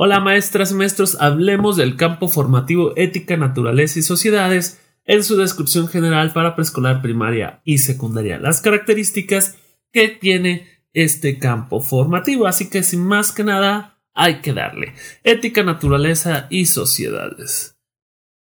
Hola maestras y maestros, hablemos del campo formativo ética, naturaleza y sociedades en su descripción general para preescolar, primaria y secundaria. Las características que tiene este campo formativo, así que sin más que nada hay que darle. Ética, naturaleza y sociedades.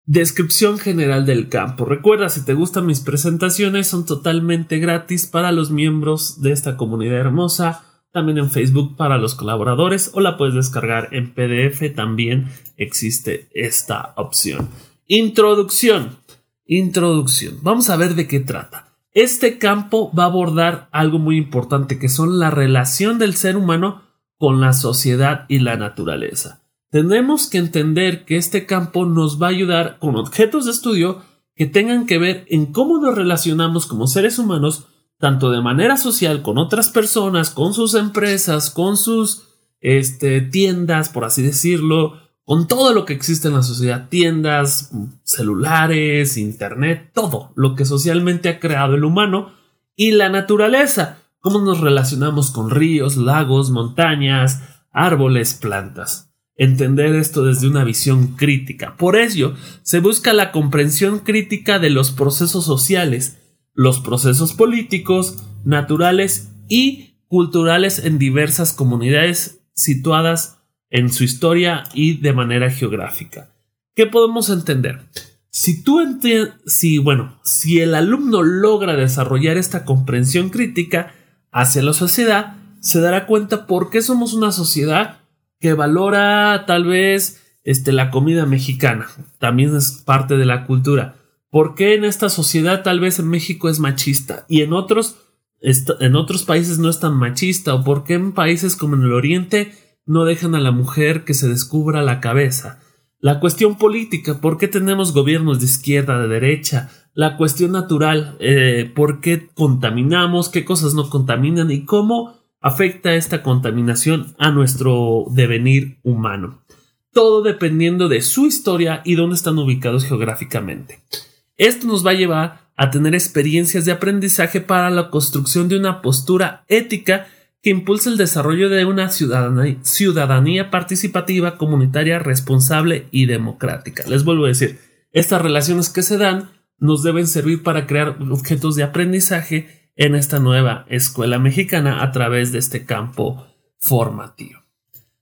Descripción general del campo. Recuerda, si te gustan mis presentaciones, son totalmente gratis para los miembros de esta comunidad hermosa. También en Facebook para los colaboradores o la puedes descargar en PDF. También existe esta opción. Introducción. Introducción. Vamos a ver de qué trata. Este campo va a abordar algo muy importante que son la relación del ser humano con la sociedad y la naturaleza. Tenemos que entender que este campo nos va a ayudar con objetos de estudio que tengan que ver en cómo nos relacionamos como seres humanos, tanto de manera social con otras personas, con sus empresas, con sus este, tiendas, por así decirlo, con todo lo que existe en la sociedad, tiendas, celulares, internet, todo lo que socialmente ha creado el humano y la naturaleza, cómo nos relacionamos con ríos, lagos, montañas, árboles, plantas entender esto desde una visión crítica. Por ello, se busca la comprensión crítica de los procesos sociales, los procesos políticos, naturales y culturales en diversas comunidades situadas en su historia y de manera geográfica. ¿Qué podemos entender? Si tú si bueno, si el alumno logra desarrollar esta comprensión crítica hacia la sociedad, se dará cuenta por qué somos una sociedad que valora tal vez este, la comida mexicana. También es parte de la cultura. ¿Por qué en esta sociedad tal vez en México es machista y en otros, en otros países no es tan machista? ¿O por qué en países como en el Oriente no dejan a la mujer que se descubra la cabeza? La cuestión política, ¿por qué tenemos gobiernos de izquierda, de derecha? La cuestión natural, eh, ¿por qué contaminamos? ¿Qué cosas no contaminan? ¿Y cómo afecta esta contaminación a nuestro devenir humano. Todo dependiendo de su historia y dónde están ubicados geográficamente. Esto nos va a llevar a tener experiencias de aprendizaje para la construcción de una postura ética que impulse el desarrollo de una ciudadanía, ciudadanía, participativa, comunitaria, responsable y democrática. Les vuelvo a decir, estas relaciones que se dan nos deben servir para crear objetos de aprendizaje en esta nueva escuela mexicana a través de este campo formativo.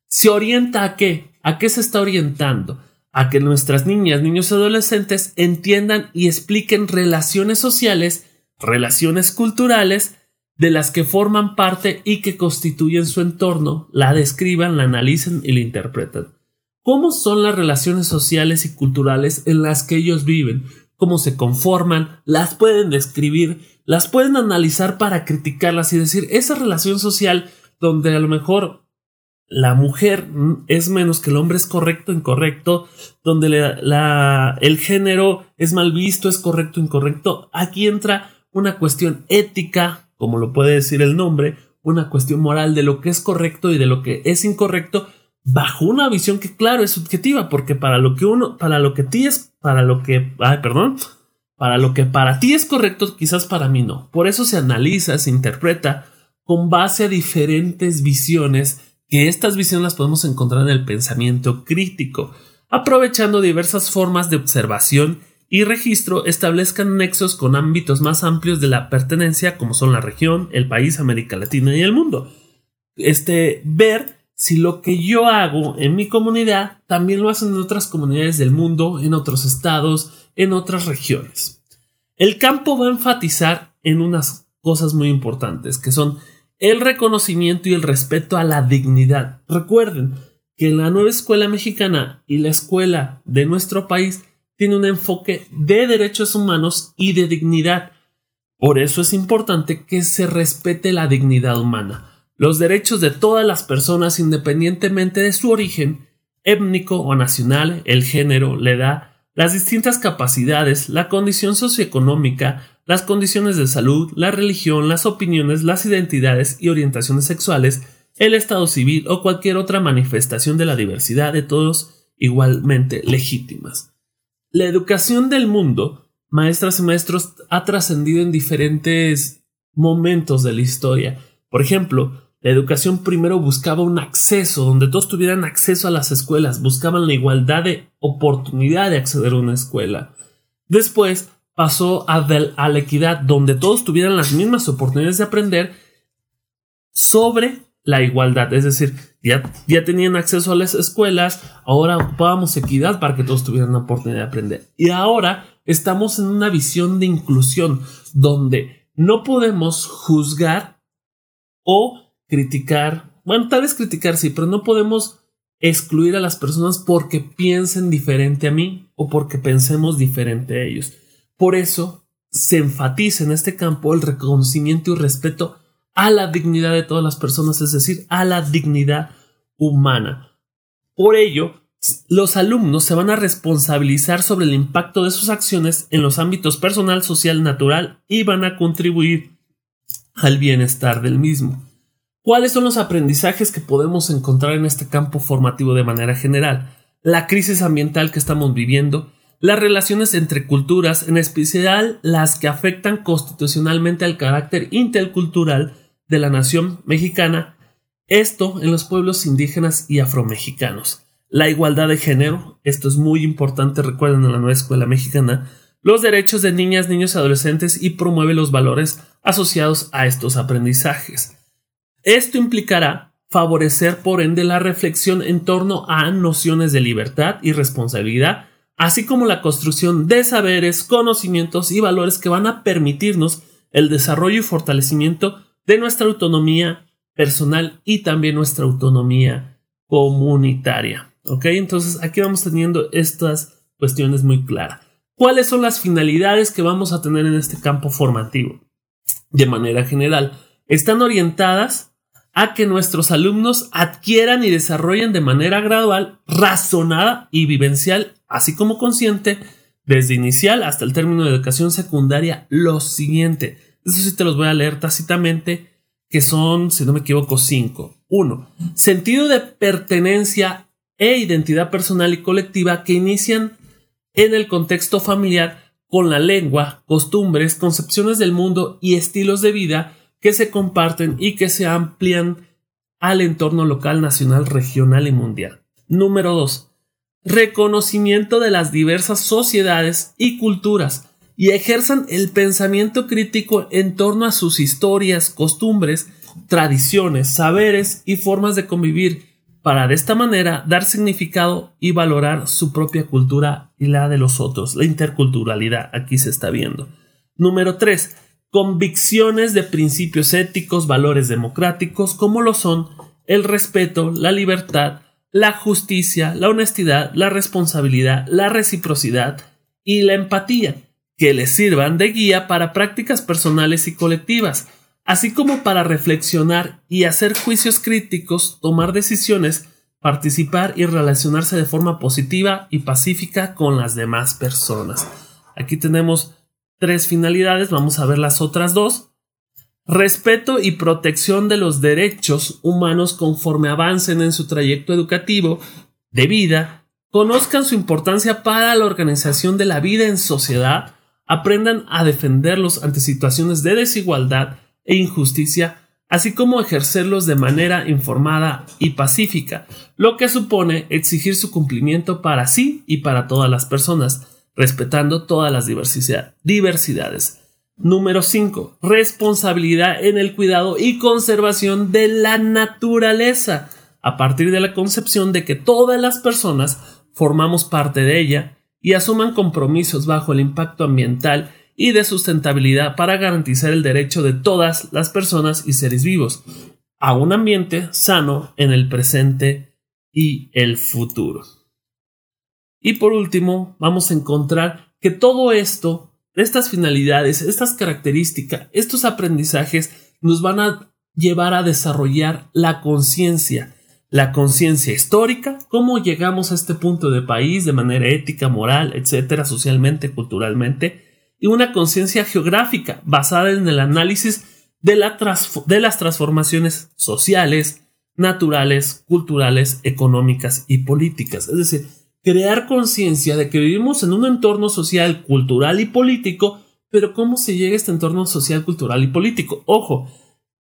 ¿Se orienta a qué? ¿A qué se está orientando? A que nuestras niñas, niños y adolescentes entiendan y expliquen relaciones sociales, relaciones culturales, de las que forman parte y que constituyen su entorno, la describan, la analicen y la interpretan. ¿Cómo son las relaciones sociales y culturales en las que ellos viven? ¿Cómo se conforman? ¿Las pueden describir? las pueden analizar para criticarlas y decir esa relación social donde a lo mejor la mujer es menos que el hombre es correcto, incorrecto, donde la, el género es mal visto, es correcto, incorrecto. Aquí entra una cuestión ética, como lo puede decir el nombre, una cuestión moral de lo que es correcto y de lo que es incorrecto, bajo una visión que claro es subjetiva, porque para lo que uno, para lo que ti es, para lo que, ay, perdón, para lo que para ti es correcto, quizás para mí no. Por eso se analiza, se interpreta con base a diferentes visiones, que estas visiones las podemos encontrar en el pensamiento crítico, aprovechando diversas formas de observación y registro establezcan nexos con ámbitos más amplios de la pertenencia como son la región, el país, América Latina y el mundo. Este, ver si lo que yo hago en mi comunidad también lo hacen en otras comunidades del mundo, en otros estados, en otras regiones. El campo va a enfatizar en unas cosas muy importantes, que son el reconocimiento y el respeto a la dignidad. Recuerden que la nueva escuela mexicana y la escuela de nuestro país tiene un enfoque de derechos humanos y de dignidad. Por eso es importante que se respete la dignidad humana, los derechos de todas las personas independientemente de su origen étnico o nacional, el género, la edad, las distintas capacidades, la condición socioeconómica, las condiciones de salud, la religión, las opiniones, las identidades y orientaciones sexuales, el estado civil o cualquier otra manifestación de la diversidad de todos igualmente legítimas. La educación del mundo, maestras y maestros, ha trascendido en diferentes momentos de la historia. Por ejemplo, La educación primero buscaba un acceso, donde todos tuvieran acceso a las escuelas, buscaban la igualdad de oportunidad de acceder a una escuela. Después pasó a, la equidad, donde todos tuvieran las mismas oportunidades de aprender sobre la igualdad, es decir, ya, ya tenían acceso a las escuelas, ahora ocupábamos equidad para que todos tuvieran la oportunidad de aprender. Y ahora estamos en una visión de inclusión, donde no podemos juzgar o criticar, bueno, tal vez criticar sí, pero no podemos excluir a las personas porque piensen diferente a mí o porque pensemos diferente a ellos. Por eso se enfatiza en este campo el reconocimiento y respeto a la dignidad de todas las personas, es decir, a la dignidad humana. Por ello, los alumnos se van a responsabilizar sobre el impacto de sus acciones en los ámbitos personal, social, natural y van a contribuir al bienestar del mismo. ¿Cuáles son los aprendizajes que podemos encontrar en este campo formativo de manera general? La crisis ambiental que estamos viviendo, las relaciones entre culturas, en especial las que afectan constitucionalmente al carácter intercultural de la nación mexicana, esto en los pueblos indígenas y afromexicanos. La igualdad de género, esto es muy importante, recuerden en la nueva escuela mexicana, los derechos de niñas, niños y adolescentes y promueve los valores asociados a estos aprendizajes. Esto implicará favorecer por ende la reflexión en torno a nociones de libertad y responsabilidad, así como la construcción de saberes, conocimientos y valores que van a permitirnos el desarrollo y fortalecimiento de nuestra autonomía personal y también nuestra autonomía comunitaria. ¿Ok? Entonces aquí vamos teniendo estas cuestiones muy claras. ¿Cuáles son las finalidades que vamos a tener en este campo formativo? De manera general, están orientadas a que nuestros alumnos adquieran y desarrollen de manera gradual, razonada y vivencial, así como consciente, desde inicial hasta el término de educación secundaria, lo siguiente. Eso sí te los voy a leer tácitamente, que son, si no me equivoco, cinco. Uno, sentido de pertenencia e identidad personal y colectiva que inician en el contexto familiar con la lengua, costumbres, concepciones del mundo y estilos de vida que se comparten y que se amplían al entorno local, nacional, regional y mundial. Número 2. Reconocimiento de las diversas sociedades y culturas y ejerzan el pensamiento crítico en torno a sus historias, costumbres, tradiciones, saberes y formas de convivir para de esta manera dar significado y valorar su propia cultura y la de los otros. La interculturalidad aquí se está viendo. Número 3 convicciones de principios éticos, valores democráticos, como lo son el respeto, la libertad, la justicia, la honestidad, la responsabilidad, la reciprocidad y la empatía, que les sirvan de guía para prácticas personales y colectivas, así como para reflexionar y hacer juicios críticos, tomar decisiones, participar y relacionarse de forma positiva y pacífica con las demás personas. Aquí tenemos tres finalidades, vamos a ver las otras dos. Respeto y protección de los derechos humanos conforme avancen en su trayecto educativo de vida, conozcan su importancia para la organización de la vida en sociedad, aprendan a defenderlos ante situaciones de desigualdad e injusticia, así como ejercerlos de manera informada y pacífica, lo que supone exigir su cumplimiento para sí y para todas las personas respetando todas las diversidades. Número 5. Responsabilidad en el cuidado y conservación de la naturaleza, a partir de la concepción de que todas las personas formamos parte de ella y asuman compromisos bajo el impacto ambiental y de sustentabilidad para garantizar el derecho de todas las personas y seres vivos a un ambiente sano en el presente y el futuro. Y por último, vamos a encontrar que todo esto, estas finalidades, estas características, estos aprendizajes nos van a llevar a desarrollar la conciencia, la conciencia histórica, cómo llegamos a este punto de país de manera ética, moral, etcétera, socialmente, culturalmente, y una conciencia geográfica basada en el análisis de, la de las transformaciones sociales, naturales, culturales, económicas y políticas. Es decir, crear conciencia de que vivimos en un entorno social, cultural y político, pero ¿cómo se llega a este entorno social, cultural y político? Ojo,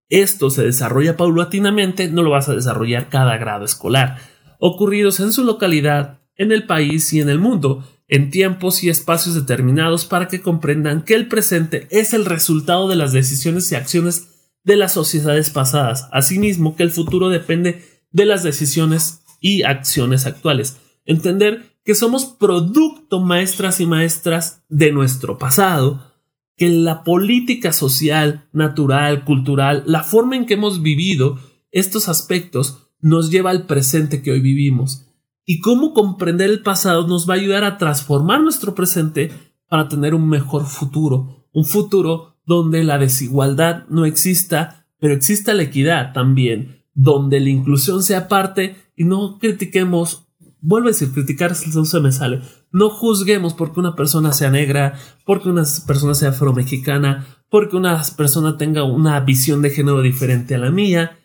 esto se desarrolla paulatinamente, no lo vas a desarrollar cada grado escolar, ocurridos en su localidad, en el país y en el mundo, en tiempos y espacios determinados para que comprendan que el presente es el resultado de las decisiones y acciones de las sociedades pasadas, asimismo que el futuro depende de las decisiones y acciones actuales. Entender que somos producto maestras y maestras de nuestro pasado, que la política social, natural, cultural, la forma en que hemos vivido estos aspectos nos lleva al presente que hoy vivimos. Y cómo comprender el pasado nos va a ayudar a transformar nuestro presente para tener un mejor futuro, un futuro donde la desigualdad no exista, pero exista la equidad también, donde la inclusión sea parte y no critiquemos vuelvo a decir, criticar no se me sale. No juzguemos porque una persona sea negra, porque una persona sea afromexicana, porque una persona tenga una visión de género diferente a la mía,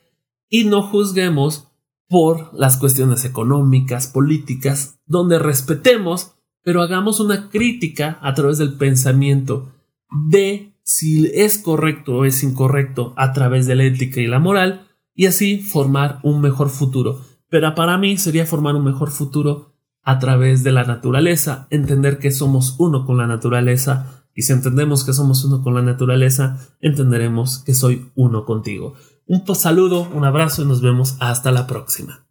y no juzguemos por las cuestiones económicas, políticas, donde respetemos, pero hagamos una crítica a través del pensamiento de si es correcto o es incorrecto a través de la ética y la moral, y así formar un mejor futuro. Pero para mí sería formar un mejor futuro a través de la naturaleza, entender que somos uno con la naturaleza y si entendemos que somos uno con la naturaleza, entenderemos que soy uno contigo. Un saludo, un abrazo y nos vemos hasta la próxima.